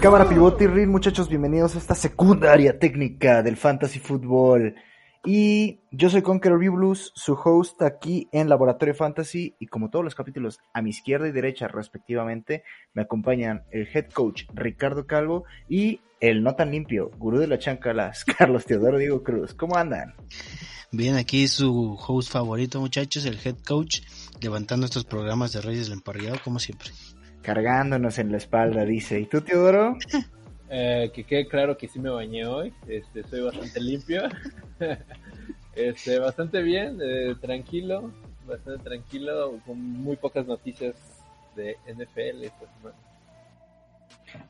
Cámara pivote y muchachos, bienvenidos a esta secundaria técnica del fantasy fútbol. Y yo soy Conqueror Blues, su host aquí en Laboratorio Fantasy. Y como todos los capítulos, a mi izquierda y derecha, respectivamente, me acompañan el head coach Ricardo Calvo y el no tan limpio, gurú de la chancalas, Carlos Teodoro Diego Cruz. ¿Cómo andan? Bien, aquí su host favorito, muchachos, el head coach, levantando estos programas de Reyes del Emparrillado, como siempre cargándonos en la espalda, dice. ¿Y tú, Teodoro? Eh, que quede claro que sí me bañé hoy, este, soy bastante limpio, este, bastante bien, eh, tranquilo, bastante tranquilo, con muy pocas noticias de NFL esta semana.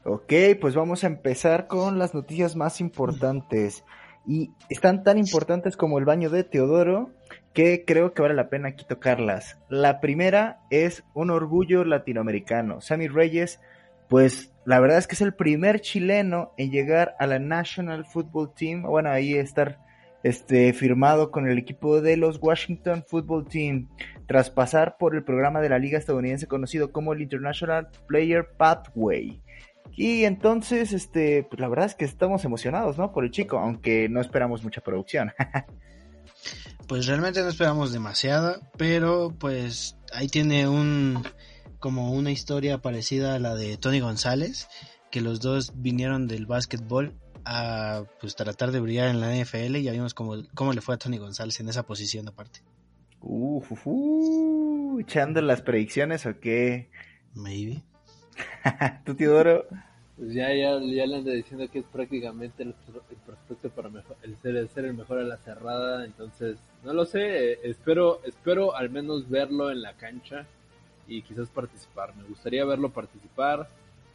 Ok, pues vamos a empezar con las noticias más importantes. Y están tan importantes como el baño de Teodoro que creo que vale la pena aquí tocarlas. La primera es un orgullo latinoamericano. Sammy Reyes, pues la verdad es que es el primer chileno en llegar a la National Football Team. Bueno, ahí estar este, firmado con el equipo de los Washington Football Team tras pasar por el programa de la liga estadounidense conocido como el International Player Pathway. Y entonces, este, pues la verdad es que estamos emocionados, ¿no? Por el chico, aunque no esperamos mucha producción. pues realmente no esperamos demasiada, pero pues ahí tiene un como una historia parecida a la de Tony González, que los dos vinieron del básquetbol a pues tratar de brillar en la NFL y ya vimos cómo, cómo le fue a Tony González en esa posición aparte. Uh, echando las predicciones o qué? Maybe. ¿Tu Teodoro? Pues ya, ya, ya le ando diciendo que es prácticamente el, prospecto para mejor, el ser, el ser el mejor a la cerrada, entonces no lo sé, espero, espero al menos verlo en la cancha y quizás participar. Me gustaría verlo participar,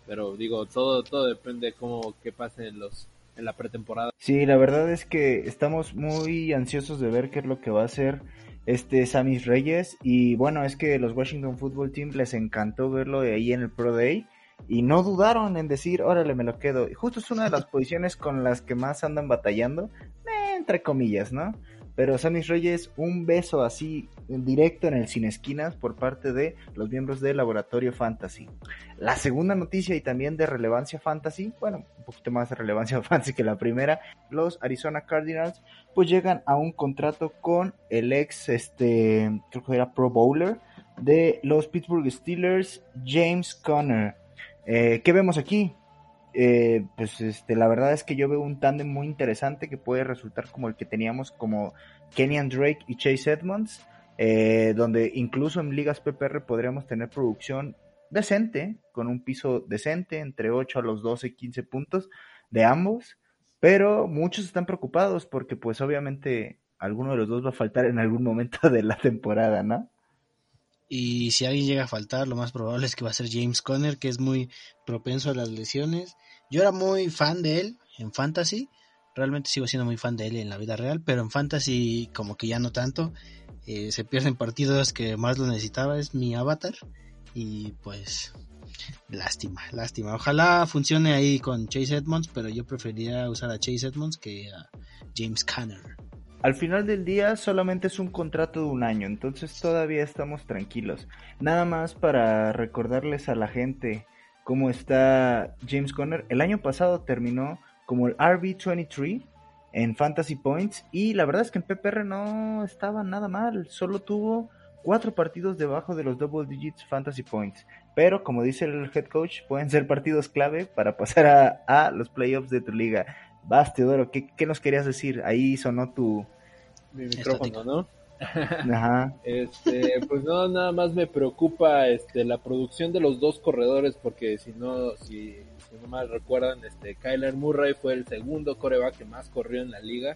pero digo, todo, todo depende de cómo qué pase en los en la pretemporada. Sí, la verdad es que estamos muy ansiosos de ver qué es lo que va a hacer este Samis Reyes y bueno, es que los Washington Football Team les encantó verlo de ahí en el Pro Day y no dudaron en decir, órale, me lo quedo. Y justo es una de las posiciones con las que más andan batallando, eh, entre comillas, ¿no? Pero Samis Reyes, un beso así directo en el sin esquinas por parte de los miembros del Laboratorio Fantasy. La segunda noticia y también de relevancia fantasy, bueno, un poquito más de relevancia fantasy que la primera, los Arizona Cardinals pues llegan a un contrato con el ex, este, creo que era Pro Bowler de los Pittsburgh Steelers, James Conner. Eh, ¿Qué vemos aquí? Eh, pues este, la verdad es que yo veo un tándem muy interesante que puede resultar como el que teníamos como Kenyan Drake y Chase Edmonds, eh, donde incluso en ligas PPR podríamos tener producción decente, con un piso decente, entre 8 a los 12, 15 puntos de ambos, pero muchos están preocupados porque pues obviamente alguno de los dos va a faltar en algún momento de la temporada, ¿no? Y si alguien llega a faltar, lo más probable es que va a ser James Conner, que es muy propenso a las lesiones. Yo era muy fan de él en Fantasy. Realmente sigo siendo muy fan de él en la vida real, pero en Fantasy como que ya no tanto. Eh, se pierden partidos que más lo necesitaba, es mi avatar. Y pues lástima, lástima. Ojalá funcione ahí con Chase Edmonds, pero yo preferiría usar a Chase Edmonds que a James Conner. Al final del día solamente es un contrato de un año, entonces todavía estamos tranquilos. Nada más para recordarles a la gente cómo está James Conner. El año pasado terminó como el RB23 en Fantasy Points y la verdad es que en PPR no estaba nada mal, solo tuvo cuatro partidos debajo de los double digits Fantasy Points. Pero como dice el head coach, pueden ser partidos clave para pasar a, a los playoffs de tu liga. Vas, Teodoro, ¿qué, ¿qué, nos querías decir? Ahí sonó tu, mi micrófono, ¿no? Ajá. Este, pues no, nada más me preocupa este la producción de los dos corredores porque si no si, si no mal recuerdan, este Kyler Murray fue el segundo coreback que más corrió en la liga.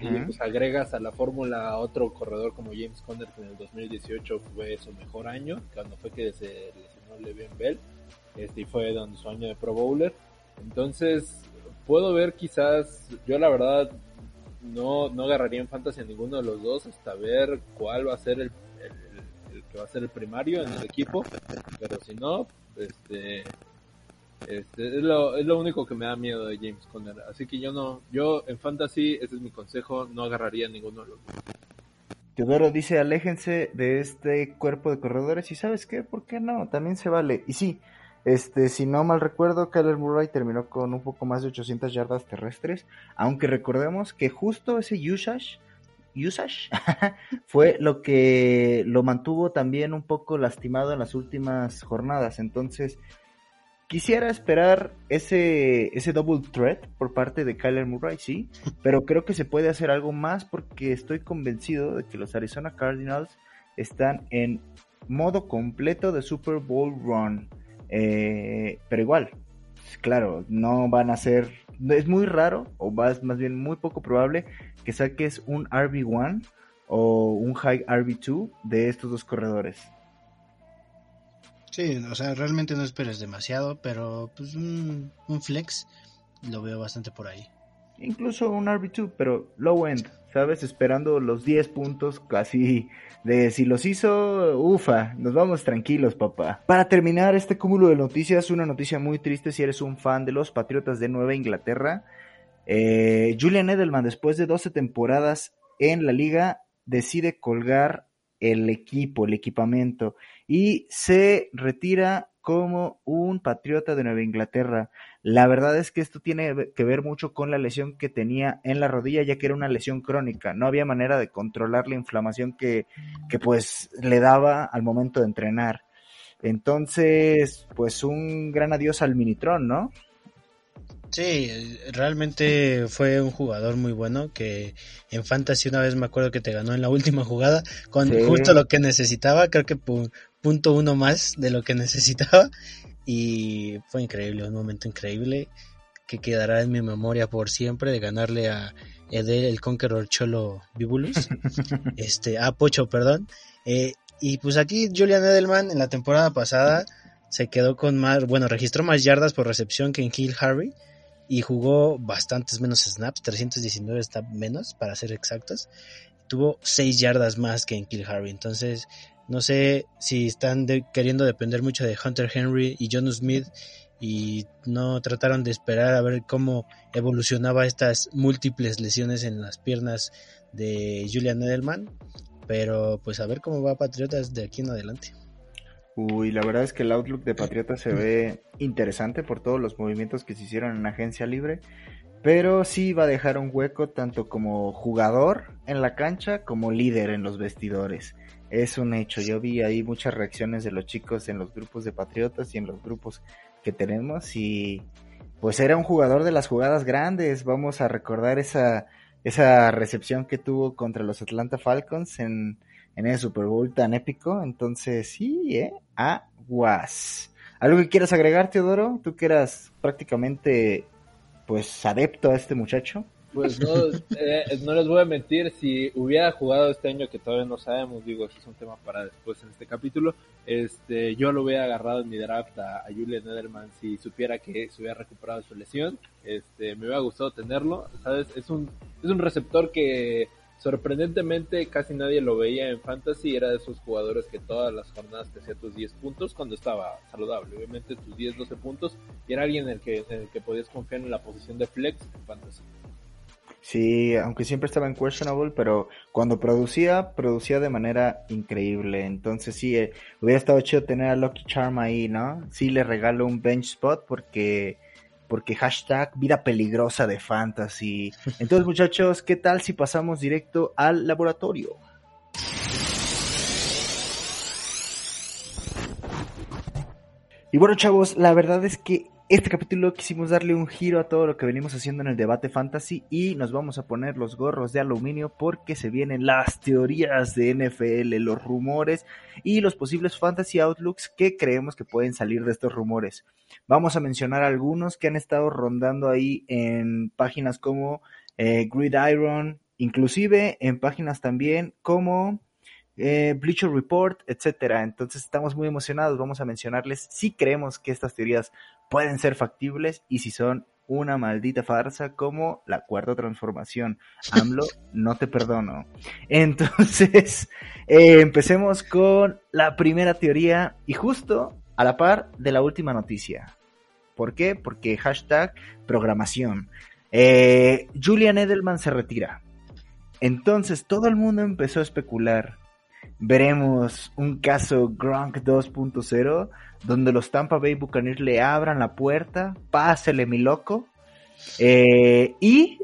Y pues agregas a la fórmula otro corredor como James Conner que en el 2018 fue su mejor año, cuando fue que se lesionó Le'Veon Bell, este y fue donde su año de Pro Bowler. Entonces, puedo ver quizás, yo la verdad no, no agarraría en fantasy a ninguno de los dos hasta ver cuál va a ser el, el, que va a ser el primario en el equipo. Pero si no, este, este es, lo, es lo único que me da miedo de James Conner. Así que yo no, yo en fantasy, ese es mi consejo, no agarraría ninguno de los dos. Teodoro dice, aléjense de este cuerpo de corredores y ¿sabes qué? ¿Por qué no? También se vale. Y sí, este, si no mal recuerdo, Kyler Murray terminó con un poco más de 800 yardas terrestres, aunque recordemos que justo ese usage, usage fue lo que lo mantuvo también un poco lastimado en las últimas jornadas. Entonces, quisiera esperar ese, ese double threat por parte de Kyler Murray, sí, pero creo que se puede hacer algo más porque estoy convencido de que los Arizona Cardinals están en modo completo de Super Bowl run. Eh, pero igual, claro, no van a ser, es muy raro, o más, más bien muy poco probable, que saques un RB1 o un high RB2 de estos dos corredores. Sí, o sea, realmente no esperes demasiado, pero pues un, un flex lo veo bastante por ahí. Incluso un RB2, pero low end, ¿sabes? Esperando los 10 puntos casi de si los hizo, ufa, nos vamos tranquilos, papá. Para terminar este cúmulo de noticias, una noticia muy triste si eres un fan de los Patriotas de Nueva Inglaterra. Eh, Julian Edelman, después de 12 temporadas en la liga, decide colgar el equipo, el equipamiento, y se retira como un patriota de Nueva Inglaterra. La verdad es que esto tiene que ver mucho con la lesión que tenía en la rodilla, ya que era una lesión crónica. No había manera de controlar la inflamación que, que pues le daba al momento de entrenar. Entonces, pues un gran adiós al Minitron, ¿no? Sí, realmente fue un jugador muy bueno que en Fantasy una vez me acuerdo que te ganó en la última jugada con justo lo que necesitaba, creo que punto uno más de lo que necesitaba. Y fue increíble, un momento increíble que quedará en mi memoria por siempre de ganarle a Edel, el Conqueror Cholo Bibulus, este, a Pocho, perdón. Eh, y pues aquí Julian Edelman en la temporada pasada se quedó con más, bueno, registró más yardas por recepción que en Kill Harry y jugó bastantes menos snaps, 319 está menos para ser exactos. Tuvo 6 yardas más que en Kill Harry, entonces no sé si están queriendo depender mucho de Hunter Henry y John Smith y no trataron de esperar a ver cómo evolucionaba estas múltiples lesiones en las piernas de Julian Edelman. Pero pues a ver cómo va Patriotas de aquí en adelante. Uy, la verdad es que el outlook de Patriotas se ve interesante por todos los movimientos que se hicieron en agencia libre. Pero sí va a dejar un hueco tanto como jugador en la cancha como líder en los vestidores. Es un hecho. Yo vi ahí muchas reacciones de los chicos en los grupos de Patriotas y en los grupos que tenemos y pues era un jugador de las jugadas grandes. Vamos a recordar esa, esa recepción que tuvo contra los Atlanta Falcons en, en el Super Bowl tan épico. Entonces, sí, ¿eh? Aguas. ¿Algo que quieras agregar, Teodoro? Tú que eras prácticamente, pues, adepto a este muchacho. Pues no, eh, no les voy a mentir, si hubiera jugado este año que todavía no sabemos, digo, ese es un tema para después en este capítulo, este, yo lo hubiera agarrado en mi draft a, Julian Edelman si supiera que se hubiera recuperado su lesión, este, me hubiera gustado tenerlo, sabes, es un, es un receptor que sorprendentemente casi nadie lo veía en fantasy, era de esos jugadores que todas las jornadas te hacía tus 10 puntos cuando estaba saludable, obviamente tus 10, 12 puntos, y era alguien en el que, en el que podías confiar en la posición de flex en fantasy. Sí, aunque siempre estaba en questionable, pero cuando producía, producía de manera increíble. Entonces sí, eh, hubiera estado chido tener a Lucky Charm ahí, ¿no? Sí le regalo un bench spot porque porque hashtag vida peligrosa de fantasy. Entonces muchachos, ¿qué tal si pasamos directo al laboratorio? Y bueno chavos, la verdad es que este capítulo quisimos darle un giro a todo lo que venimos haciendo en el debate fantasy y nos vamos a poner los gorros de aluminio porque se vienen las teorías de NFL, los rumores y los posibles fantasy outlooks que creemos que pueden salir de estos rumores. Vamos a mencionar algunos que han estado rondando ahí en páginas como eh, Gridiron, inclusive en páginas también como eh, Bleacher Report, etcétera. Entonces estamos muy emocionados. Vamos a mencionarles si creemos que estas teorías pueden ser factibles y si son una maldita farsa como la cuarta transformación. AMLO, no te perdono. Entonces, eh, empecemos con la primera teoría y justo a la par de la última noticia. ¿Por qué? Porque hashtag programación. Eh, Julian Edelman se retira. Entonces todo el mundo empezó a especular. Veremos un caso Gronk 2.0 donde los Tampa Bay Buccaneers le abran la puerta, pásele mi loco. Eh, y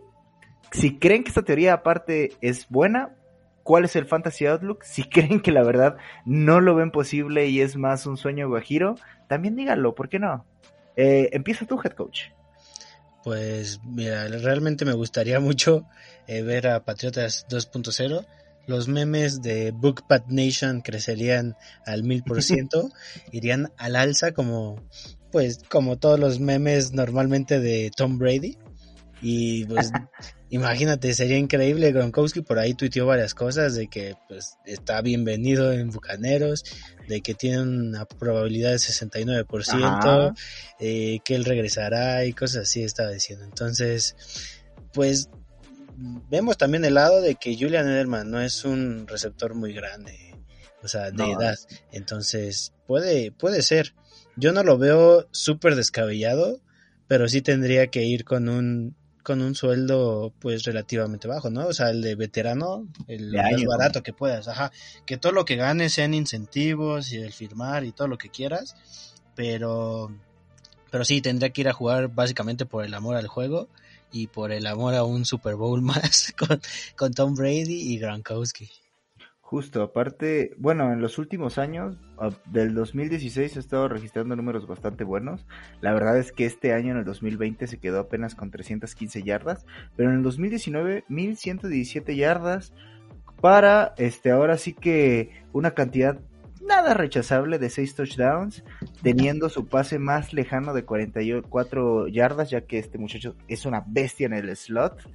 si creen que esta teoría aparte es buena, ¿cuál es el Fantasy Outlook? Si creen que la verdad no lo ven posible y es más un sueño guajiro, también díganlo, ¿por qué no? Eh, empieza tu head coach. Pues mira, realmente me gustaría mucho eh, ver a Patriotas 2.0. Los memes de Bookpad Nation crecerían al mil por ciento, irían al alza como, pues, como todos los memes normalmente de Tom Brady. Y pues imagínate, sería increíble. Gronkowski por ahí tuiteó varias cosas de que pues está bienvenido en Bucaneros, de que tiene una probabilidad de 69%, eh, que él regresará y cosas así estaba diciendo. Entonces, pues vemos también el lado de que Julian Edelman no es un receptor muy grande, o sea, de edad. Entonces, puede, puede ser. Yo no lo veo súper descabellado, pero sí tendría que ir con un con un sueldo pues relativamente bajo, ¿no? O sea, el de veterano, el más barato que puedas, ajá, que todo lo que ganes sean incentivos y el firmar y todo lo que quieras, pero pero sí tendría que ir a jugar básicamente por el amor al juego y por el amor a un Super Bowl más con, con Tom Brady y Gronkowski. Justo, aparte, bueno, en los últimos años, del 2016 ha estado registrando números bastante buenos. La verdad es que este año, en el 2020, se quedó apenas con 315 yardas, pero en el 2019, 1117 yardas para, este, ahora sí que una cantidad nada rechazable de 6 touchdowns, teniendo su pase más lejano de 44 yardas, ya que este muchacho es una bestia en el slot.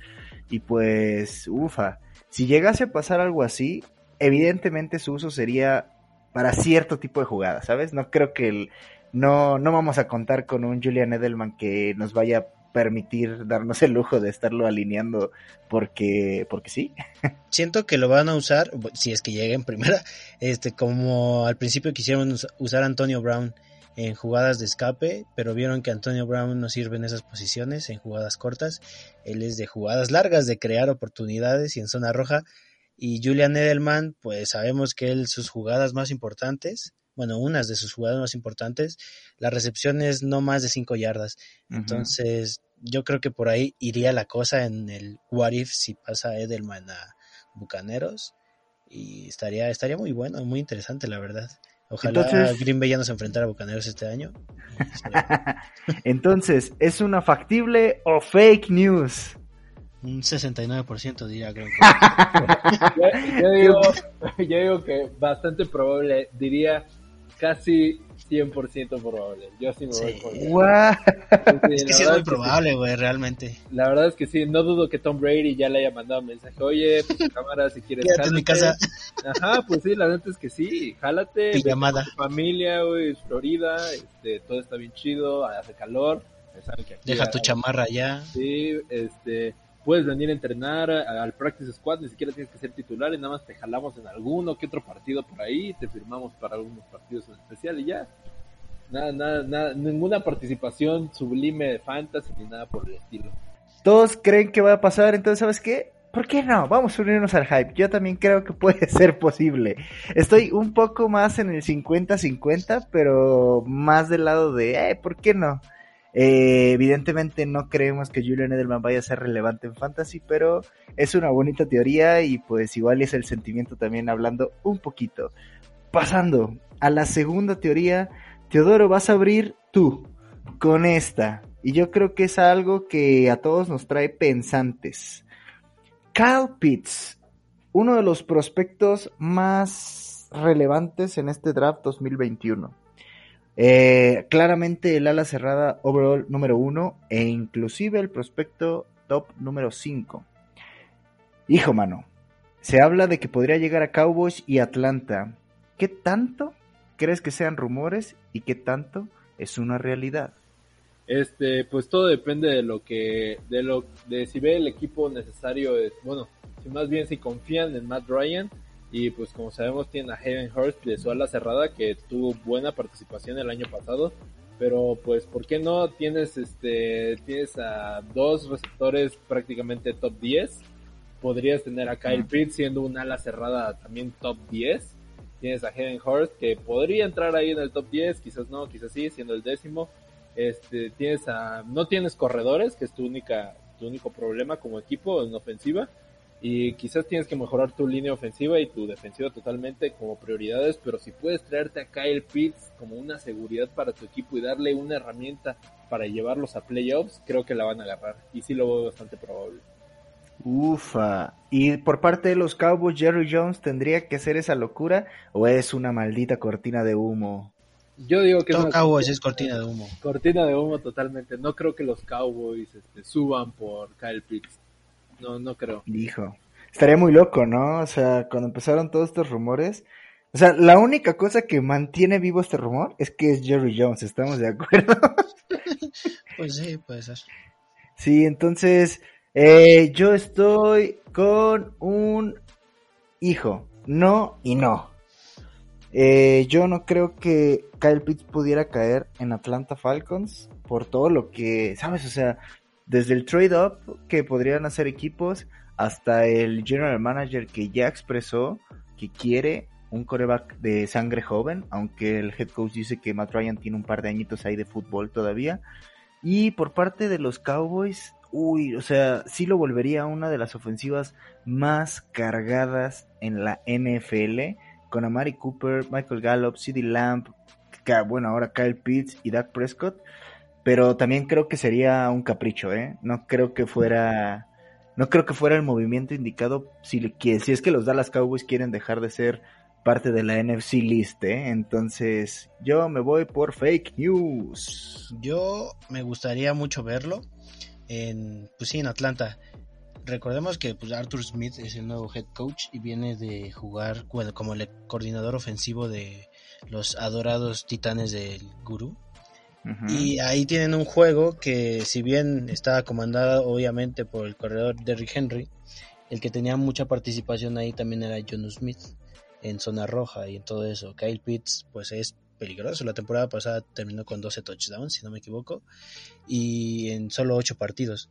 Y pues, ufa, si llegase a pasar algo así, evidentemente su uso sería para cierto tipo de jugadas, ¿sabes? No creo que el, no, no vamos a contar con un Julian Edelman que nos vaya permitir darnos el lujo de estarlo alineando porque, porque sí. Siento que lo van a usar, si es que llega en primera, este, como al principio quisieron usar a Antonio Brown en jugadas de escape, pero vieron que Antonio Brown no sirve en esas posiciones, en jugadas cortas. Él es de jugadas largas, de crear oportunidades y en zona roja y Julian Edelman, pues sabemos que él, sus jugadas más importantes, bueno, unas de sus jugadas más importantes, la recepción es no más de 5 yardas. Entonces, yo creo que por ahí iría la cosa en el what if si pasa Edelman a Bucaneros. Y estaría, estaría muy bueno, muy interesante, la verdad. Ojalá Green Bay ya nos enfrentara a Bucaneros este año. Entonces, ¿es una factible o fake news? Un 69% diría, creo que. yo, digo, yo digo que bastante probable, diría casi 100% probable. Yo sí me voy por Es que sí es muy probable, güey, realmente. La verdad es que sí, no dudo que Tom Brady ya le haya mandado un mensaje. Oye, pues, cámara, si quieres. Quédate en mi casa. Ajá, pues sí, la verdad es que sí. Jálate. llamada. Familia, güey, Florida. Este, todo está bien chido, hace calor. Deja tu chamarra ya. Sí, este puedes venir a entrenar al practice squad, ni siquiera tienes que ser titular y nada más te jalamos en alguno que otro partido por ahí, te firmamos para algunos partidos en especial y ya. Nada, nada, nada, ninguna participación sublime de fantasy ni nada por el estilo. Todos creen que va a pasar, entonces ¿sabes qué? ¿Por qué no? Vamos a unirnos al hype. Yo también creo que puede ser posible. Estoy un poco más en el 50-50, pero más del lado de, eh, ¿por qué no? Eh, evidentemente no creemos que Julian Edelman vaya a ser relevante en fantasy, pero es una bonita teoría y pues igual es el sentimiento también hablando un poquito. Pasando a la segunda teoría, Teodoro, vas a abrir tú con esta. Y yo creo que es algo que a todos nos trae pensantes. Kyle Pitts, uno de los prospectos más relevantes en este draft 2021. Eh, claramente el ala cerrada overall número uno e inclusive el prospecto top número 5. Hijo mano, se habla de que podría llegar a Cowboys y Atlanta. ¿Qué tanto crees que sean rumores y qué tanto es una realidad? Este, pues todo depende de lo que, de lo, de si ve el equipo necesario, bueno, si más bien si confían en Matt Ryan y pues como sabemos tiene a Hayden Hurst de su ala cerrada que tuvo buena participación el año pasado. Pero pues, ¿por qué no tienes este tienes a dos receptores prácticamente top 10? podrías tener a Kyle Pitts siendo un ala cerrada también top 10. Tienes a Hayden Hurst que podría entrar ahí en el top 10, quizás no, quizás sí, siendo el décimo. Este, tienes a, no tienes corredores, que es tu única, tu único problema como equipo en ofensiva. Y quizás tienes que mejorar tu línea ofensiva y tu defensiva totalmente como prioridades, pero si puedes traerte a Kyle Pitts como una seguridad para tu equipo y darle una herramienta para llevarlos a playoffs, creo que la van a agarrar. Y sí lo veo bastante probable. Ufa. ¿Y por parte de los Cowboys, Jerry Jones tendría que hacer esa locura o es una maldita cortina de humo? Yo digo que Todo Cowboys es cortina de humo. Cortina de humo totalmente. No creo que los Cowboys este, suban por Kyle Pitts. No, no creo. Dijo. Estaría muy loco, ¿no? O sea, cuando empezaron todos estos rumores. O sea, la única cosa que mantiene vivo este rumor es que es Jerry Jones, ¿estamos de acuerdo? pues sí, puede ser. Sí, entonces, eh, yo estoy con un hijo, no y no. Eh, yo no creo que Kyle Pitts pudiera caer en Atlanta Falcons por todo lo que, ¿sabes? O sea, desde el trade-up que podrían hacer equipos hasta el general manager que ya expresó que quiere un coreback de sangre joven, aunque el head coach dice que Matt Ryan tiene un par de añitos ahí de fútbol todavía. Y por parte de los Cowboys, uy, o sea, sí lo volvería una de las ofensivas más cargadas en la NFL, con Amari Cooper, Michael Gallup, CeeDee Lamb, bueno, ahora Kyle Pitts y Dak Prescott, pero también creo que sería un capricho, ¿eh? No creo que fuera, no creo que fuera el movimiento indicado si, si es que los Dallas Cowboys quieren dejar de ser parte de la NFC list, ¿eh? Entonces, yo me voy por fake news. Yo me gustaría mucho verlo en, pues sí, en Atlanta. Recordemos que pues, Arthur Smith es el nuevo head coach y viene de jugar como el coordinador ofensivo de los adorados titanes del Y ahí tienen un juego que si bien estaba comandado obviamente por el corredor Derrick Henry, el que tenía mucha participación ahí también era John Smith en zona roja y en todo eso. Kyle Pitts pues es peligroso. La temporada pasada terminó con 12 touchdowns, si no me equivoco, y en solo 8 partidos.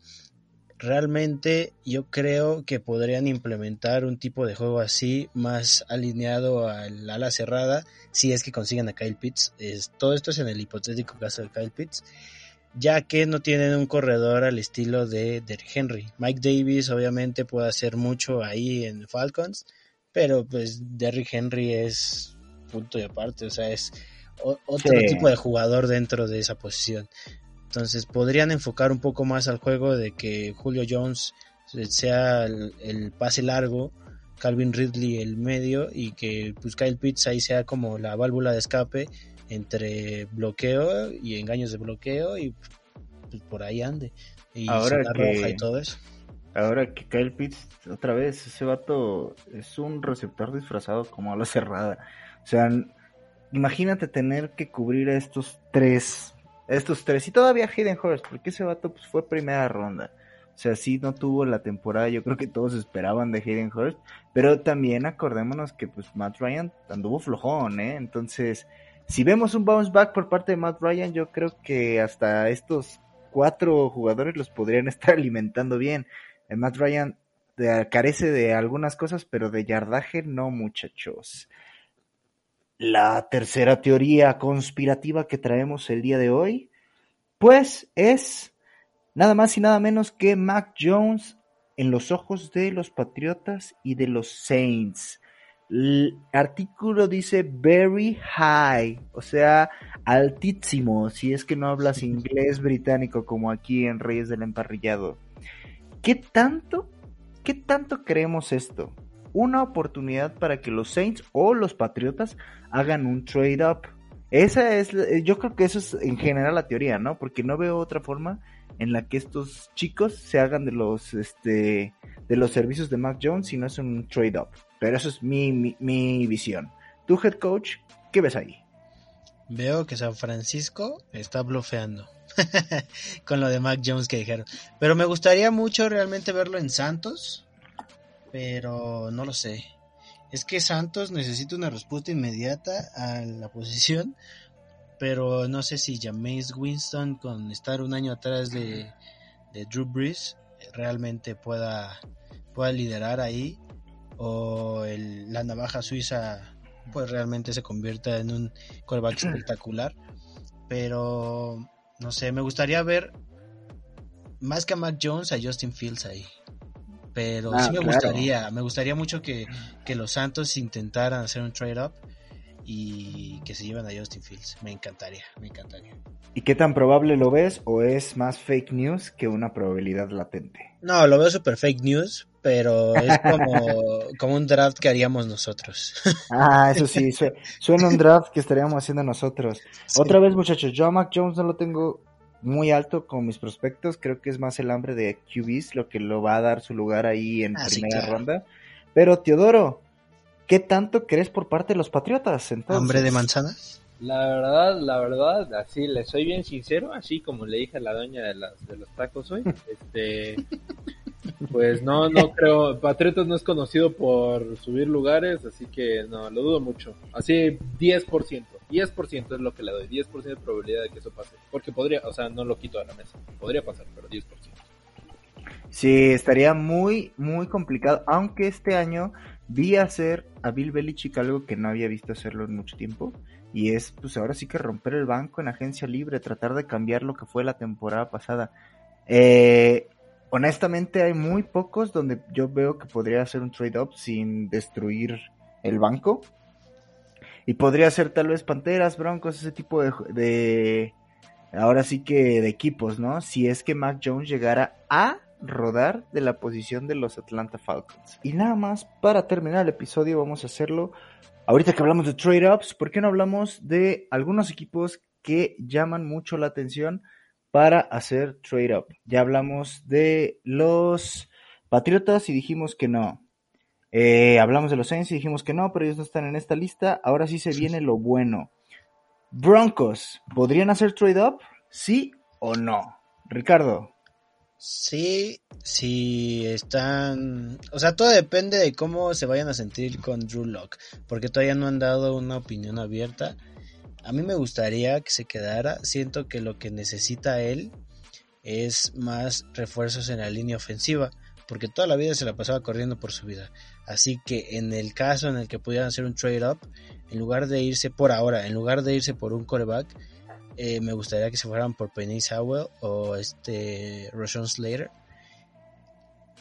Realmente yo creo que podrían implementar un tipo de juego así, más alineado al ala cerrada, si es que consiguen a Kyle Pitts. Es, todo esto es en el hipotético caso de Kyle Pitts, ya que no tienen un corredor al estilo de Derrick Henry. Mike Davis obviamente puede hacer mucho ahí en Falcons, pero pues Derrick Henry es punto de aparte, o sea, es otro tipo de jugador dentro de esa posición. Entonces podrían enfocar un poco más al juego de que Julio Jones sea el, pase largo, Calvin Ridley el medio y que pues Kyle Pitts ahí sea como la válvula de escape entre bloqueo y engaños de bloqueo y pues, por ahí ande. Y ahora que, roja y todo eso. Ahora que Kyle Pitts, otra vez, ese vato es un receptor disfrazado como a la cerrada. O sea, imagínate tener que cubrir a estos tres, estos tres, y todavía Hayden Hurst, porque ese vato pues, fue primera ronda. O sea, sí no tuvo la temporada, yo creo que todos esperaban de Hayden Hurst, pero también acordémonos que pues Matt Ryan anduvo flojón, ¿eh? Entonces, si vemos un bounce back por parte de Matt Ryan, yo creo que hasta estos cuatro jugadores los podrían estar alimentando bien. El Matt Ryan eh, carece de algunas cosas, pero de yardaje no, muchachos. La tercera teoría conspirativa que traemos el día de hoy, pues es nada más y nada menos que Mac Jones en los ojos de los Patriotas y de los Saints. El artículo dice very high, o sea, altísimo, si es que no hablas inglés británico como aquí en Reyes del Emparrillado. ¿Qué tanto, qué tanto creemos esto? Una oportunidad para que los Saints o los Patriotas hagan un trade up. Esa es, yo creo que eso es en general la teoría, ¿no? Porque no veo otra forma en la que estos chicos se hagan de los, este, de los servicios de Mac Jones si no es un trade up. Pero eso es mi, mi, mi visión. Tu head coach, ¿qué ves ahí? Veo que San Francisco está blofeando con lo de Mac Jones que dijeron. Pero me gustaría mucho realmente verlo en Santos pero no lo sé. Es que Santos necesita una respuesta inmediata a la posición, pero no sé si Jameis Winston con estar un año atrás de, de Drew Brees realmente pueda pueda liderar ahí o el, la navaja suiza pues realmente se convierta en un quarterback espectacular. Pero no sé, me gustaría ver más que a Mac Jones a Justin Fields ahí. Pero ah, sí me gustaría, me gustaría mucho que, que los Santos intentaran hacer un trade-up y que se lleven a Justin Fields. Me encantaría, me encantaría. ¿Y qué tan probable lo ves o es más fake news que una probabilidad latente? No, lo veo super fake news, pero es como, como un draft que haríamos nosotros. Ah, eso sí, suena un draft que estaríamos haciendo nosotros. Otra vez, muchachos, yo a Mac Jones no lo tengo muy alto con mis prospectos, creo que es más el hambre de QBs lo que lo va a dar su lugar ahí en ah, primera ronda. Pero Teodoro, ¿Qué tanto crees por parte de los Patriotas? Entonces? ¿Hambre de manzana? La verdad, la verdad, así le soy bien sincero, así como le dije a la doña de, las, de los tacos hoy, este, pues no, no creo, Patriotas no es conocido por subir lugares, así que no, lo dudo mucho. Así 10%, 10% es lo que le doy, 10% de probabilidad de que eso pase, porque podría, o sea, no lo quito de la mesa, podría pasar, pero 10%. Sí, estaría muy, muy complicado, aunque este año vi hacer a Bill Belichick algo que no había visto hacerlo en mucho tiempo. Y es, pues ahora sí que romper el banco en agencia libre, tratar de cambiar lo que fue la temporada pasada. Eh, honestamente hay muy pocos donde yo veo que podría hacer un trade-up sin destruir el banco. Y podría ser tal vez Panteras, Broncos, ese tipo de, ahora sí que de equipos, ¿no? Si es que Mac Jones llegara a rodar de la posición de los Atlanta Falcons. Y nada más, para terminar el episodio vamos a hacerlo, ahorita que hablamos de trade-ups, ¿por qué no hablamos de algunos equipos que llaman mucho la atención para hacer trade-up? Ya hablamos de los Patriotas y dijimos que no. Eh, hablamos de los Saints y dijimos que no, pero ellos no están en esta lista. Ahora sí se viene lo bueno. Broncos, ¿podrían hacer trade-up? ¿Sí o no? Ricardo. Sí, sí están, o sea, todo depende de cómo se vayan a sentir con Drew Lock, porque todavía no han dado una opinión abierta. A mí me gustaría que se quedara, siento que lo que necesita él es más refuerzos en la línea ofensiva, porque toda la vida se la pasaba corriendo por su vida. Así que en el caso en el que pudieran hacer un trade up, en lugar de irse por ahora, en lugar de irse por un coreback, eh, me gustaría que se fueran por Penny Sowell o este Roshan Slater.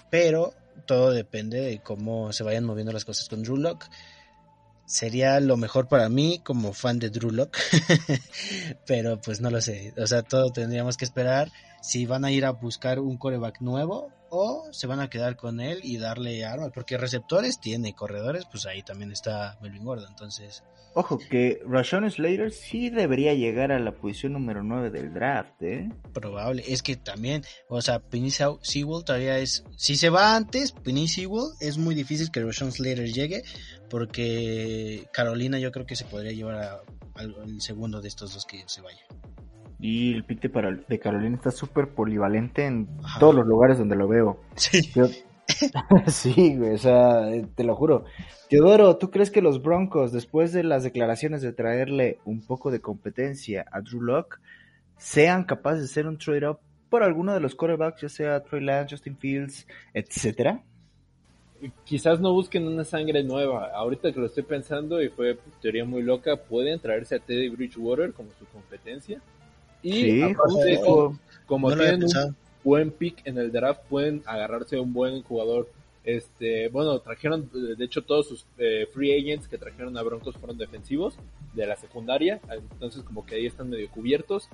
Pero todo depende de cómo se vayan moviendo las cosas con Drew Lock. Sería lo mejor para mí como fan de Drew Lock. pero pues no lo sé. O sea, todo tendríamos que esperar si van a ir a buscar un coreback nuevo o se van a quedar con él y darle armas, porque receptores tiene, corredores, pues ahí también está Melvin Gordon, entonces... Ojo, que Rashon Slater sí debería llegar a la posición número 9 del draft, ¿eh? Probable, es que también, o sea, Penny Sewell todavía es... Si se va antes, Penny Sewell, es muy difícil que Rashon Slater llegue, porque Carolina yo creo que se podría llevar al segundo de estos dos que se vaya. Y el pick de, Carolina está súper polivalente en todos los lugares donde lo veo. Sí. sí, güey, o sea, te lo juro. Teodoro, ¿tú crees que los Broncos, después de las declaraciones de traerle un poco de competencia a Drew Locke, sean capaces de hacer un trade-up por alguno de los quarterbacks, ya sea Troy Lance, Justin Fields, etcétera? Quizás no busquen una sangre nueva. Ahorita que lo estoy pensando y fue teoría muy loca, pueden traerse a Teddy Bridgewater como su competencia y como, tienen un buen pick en el draft, pueden agarrarse a un buen jugador. Este, bueno, trajeron, de hecho, todos sus eh, free agents que trajeron a Broncos fueron defensivos de la secundaria, entonces como que ahí están medio cubiertos.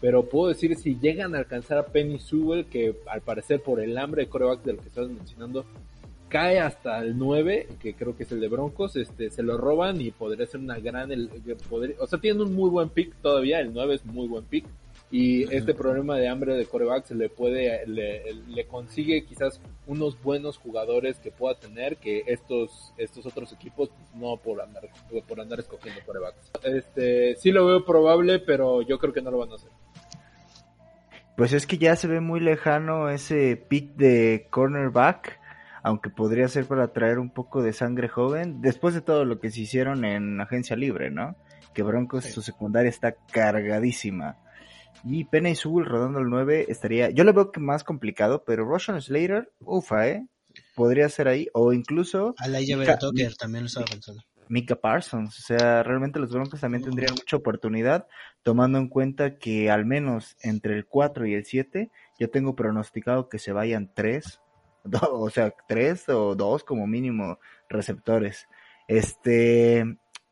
Pero puedo decir, si llegan a alcanzar a Penny Sewell, que al parecer por el hambre de corebacks de lo que estabas mencionando, cae hasta el 9, que creo que es el de Broncos, este, se lo roban y podría ser una gran, el, o sea, tienen un muy buen pick todavía, el 9 es muy buen pick, y este problema de hambre de corebacks le puede, le, le, consigue quizás unos buenos jugadores que pueda tener que estos, estos otros equipos pues, no por andar, por andar escogiendo corebacks. Este, sí lo veo probable, pero yo creo que no lo van a hacer. Pues es que ya se ve muy lejano ese pick de cornerback aunque podría ser para traer un poco de sangre joven, después de todo lo que se hicieron en agencia libre, ¿no? Que Broncos su secundaria está cargadísima. Y Penny Sewell rodando el 9 estaría, yo lo veo que más complicado, pero Roshan Slater, ufa, ¿eh? podría ser ahí, o incluso... A la Tucker también lo estaba pensando. Mika Parsons, o sea, realmente los Broncos también tendrían mucha oportunidad, tomando en cuenta que al menos entre el 4 y el 7, yo tengo pronosticado que se vayan 3, o sea, 3 o 2 como mínimo receptores. Este,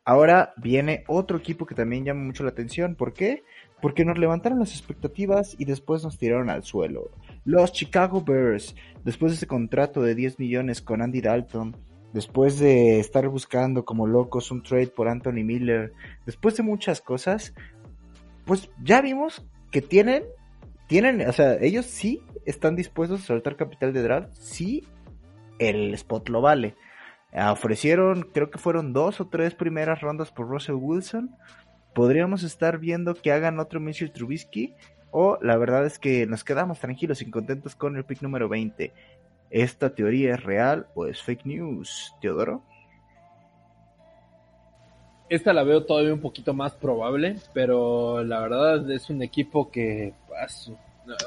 ahora viene otro equipo que también llama mucho la atención, ¿por qué? porque nos levantaron las expectativas y después nos tiraron al suelo. Los Chicago Bears, después de ese contrato de 10 millones con Andy Dalton, después de estar buscando como locos un trade por Anthony Miller, después de muchas cosas, pues ya vimos que tienen, tienen, o sea, ellos sí están dispuestos a soltar capital de draft, sí el spot lo vale. Ofrecieron, creo que fueron dos o tres primeras rondas por Russell Wilson podríamos estar viendo que hagan otro Mitchell Trubisky o la verdad es que nos quedamos tranquilos y contentos con el pick número 20. ¿Esta teoría es real o es fake news, Teodoro? Esta la veo todavía un poquito más probable, pero la verdad es un equipo que,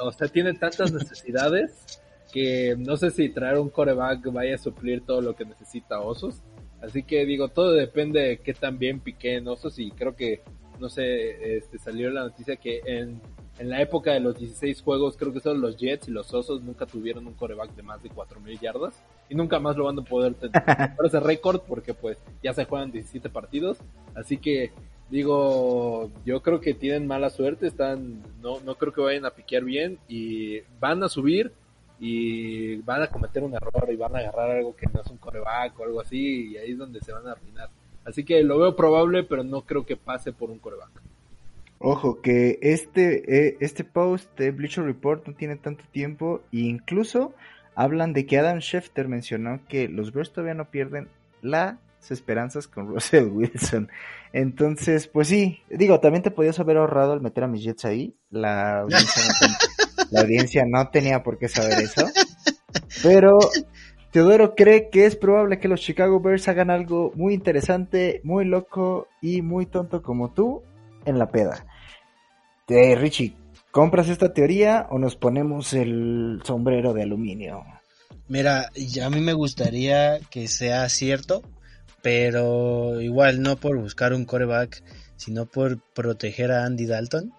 o sea, tiene tantas necesidades que no sé si traer un coreback vaya a suplir todo lo que necesita Osos. Así que digo, todo depende de qué tan bien piquen Osos y creo que no sé, este, salió la noticia que en, en la época de los 16 juegos, creo que solo los Jets y los Osos nunca tuvieron un coreback de más de 4.000 yardas y nunca más lo van a poder tener ese récord porque pues ya se juegan 17 partidos, así que digo, yo creo que tienen mala suerte, están, no, no creo que vayan a piquear bien y van a subir y van a cometer un error y van a agarrar algo que no es un coreback o algo así y ahí es donde se van a arruinar. Así que lo veo probable, pero no creo que pase por un coreback. Ojo, que este, eh, este post de Bleacher Report no tiene tanto tiempo e incluso hablan de que Adam Schefter mencionó que los Bears todavía no pierden las esperanzas con Russell Wilson. Entonces, pues sí, digo, también te podías haber ahorrado al meter a mis Jets ahí. La audiencia la audiencia no tenía por qué saber eso. Pero Teodoro cree que es probable que los Chicago Bears hagan algo muy interesante, muy loco y muy tonto como tú en la peda. Eh, Richie, ¿compras esta teoría o nos ponemos el sombrero de aluminio? Mira, a mí me gustaría que sea cierto, pero igual no por buscar un coreback, sino por proteger a Andy Dalton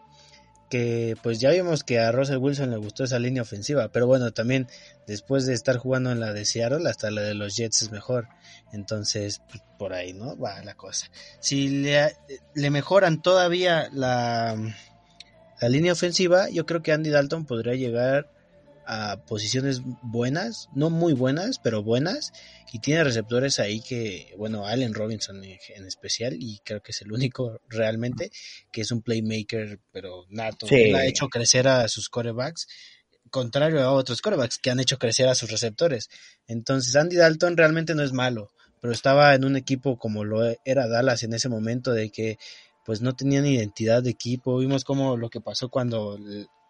que pues ya vimos que a Russell Wilson le gustó esa línea ofensiva, pero bueno, también después de estar jugando en la de Seattle, hasta la de los Jets es mejor. Entonces, pues, por ahí, ¿no? Va la cosa. Si le, le mejoran todavía la, la línea ofensiva, yo creo que Andy Dalton podría llegar a posiciones buenas, no muy buenas, pero buenas, y tiene receptores ahí que, bueno, Allen Robinson en, especial, y creo que es el único realmente que es un playmaker, pero nato, ha hecho crecer a sus corebacks, contrario a otros corebacks que han hecho crecer a sus receptores. Entonces, Andy Dalton realmente no es malo, pero estaba en un equipo como lo era Dallas en ese momento de que pues no tenían identidad de equipo. Vimos como lo que pasó cuando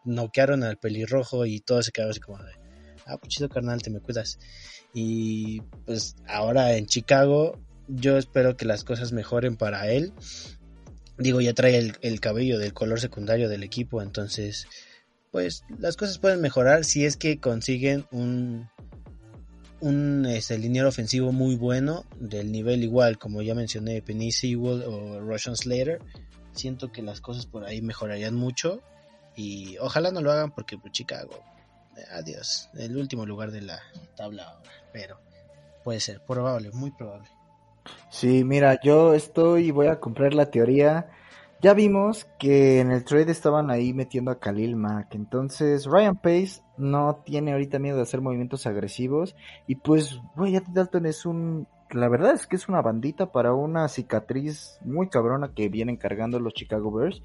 noquearon al pelirrojo y todo se quedó así como de, ah, pues chido carnal, te me cuidas. Y pues ahora en Chicago, yo espero que las cosas mejoren para él. Digo, ya trae el, cabello del color secundario del equipo, entonces, pues las cosas pueden mejorar si es que consiguen un, un este, liniero ofensivo muy bueno, del nivel igual, como ya mencioné, Penny Sewell o Russian Slater. Siento que las cosas por ahí mejorarían mucho y ojalá no lo hagan porque pues, Chicago, adiós, el último lugar de la tabla ahora. Pero puede ser, probable, muy probable. Sí, mira, yo estoy, voy a comprar la teoría. Ya vimos que en el trade estaban ahí metiendo a Khalil Mack. Entonces, Ryan Pace no tiene ahorita miedo de hacer movimientos agresivos. Y pues, güey, Dalton es un. La verdad es que es una bandita para una cicatriz muy cabrona que vienen cargando los Chicago Bears.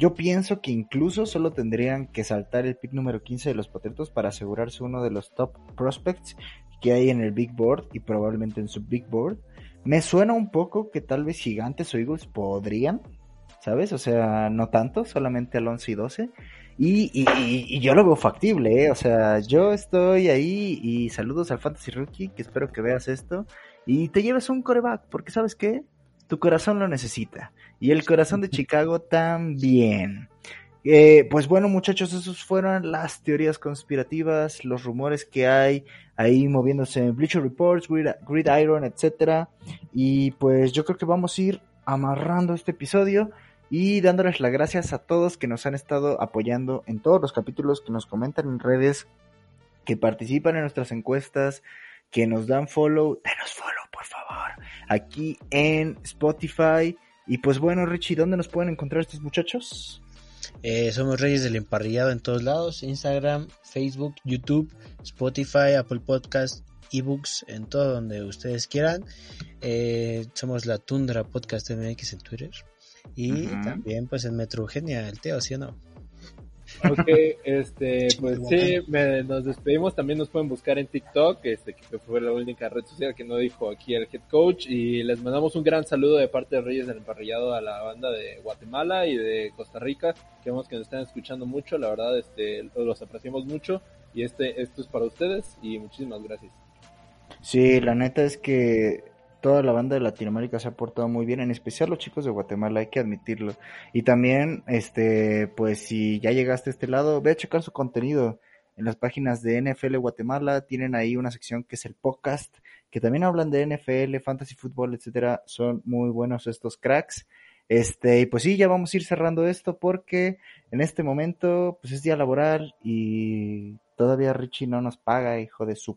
Yo pienso que incluso solo tendrían que saltar el pick número 15 de los Patriotas para asegurarse uno de los top prospects que hay en el Big Board y probablemente en su Big Board. Me suena un poco que tal vez Gigantes o Eagles podrían, ¿sabes? O sea, no tanto, solamente al 11 y 12. Y, y, yo lo veo factible, ¿eh? O sea, yo estoy ahí y saludos al Fantasy Rookie, que espero que veas esto. Y te lleves un coreback, porque ¿sabes qué? Tu corazón lo necesita. Y el corazón de Chicago también. Eh, pues bueno, muchachos, esos fueron las teorías conspirativas, los rumores que hay ahí moviéndose en Bleacher Reports, Gridiron, etcétera. Y pues yo creo que vamos a ir amarrando este episodio y dándoles las gracias a todos que nos han estado apoyando en todos los capítulos, que nos comentan en redes, que participan en nuestras encuestas, que nos dan follow, denos follow por favor, aquí en Spotify. Y pues bueno, Richie, ¿dónde nos pueden encontrar estos muchachos? Eh, somos Reyes del Emparrillado en todos lados, Instagram, Facebook, YouTube, Spotify, Apple Podcast, ebooks, en todo donde ustedes quieran. Eh, somos la Tundra Podcast MX en Twitter. Y también pues en Metrogenia, el Teo, ¿sí o no? Ok, este, pues sí, nos despedimos. También nos pueden buscar en TikTok, este, que fue la única red social que no dijo aquí el head coach. Y les mandamos un gran saludo de parte de Reyes del Emparrillado a la banda de Guatemala y de Costa Rica. Queremos que nos estén escuchando mucho, la verdad, este, los apreciamos mucho. Y este, esto es para ustedes y muchísimas gracias. Sí, la neta es que toda la banda de Latinoamérica se ha portado muy bien, en especial los chicos de Guatemala, hay que admitirlo. Y también, este, pues si ya llegaste a este lado, ve a checar su contenido en las páginas de NFL Guatemala, tienen ahí una sección que es el podcast, que también hablan de NFL, fantasy fútbol, etcétera, son muy buenos estos cracks. Este, y pues sí, ya vamos a ir cerrando esto porque en este momento, pues es día laboral y todavía Richie no nos paga, hijo de su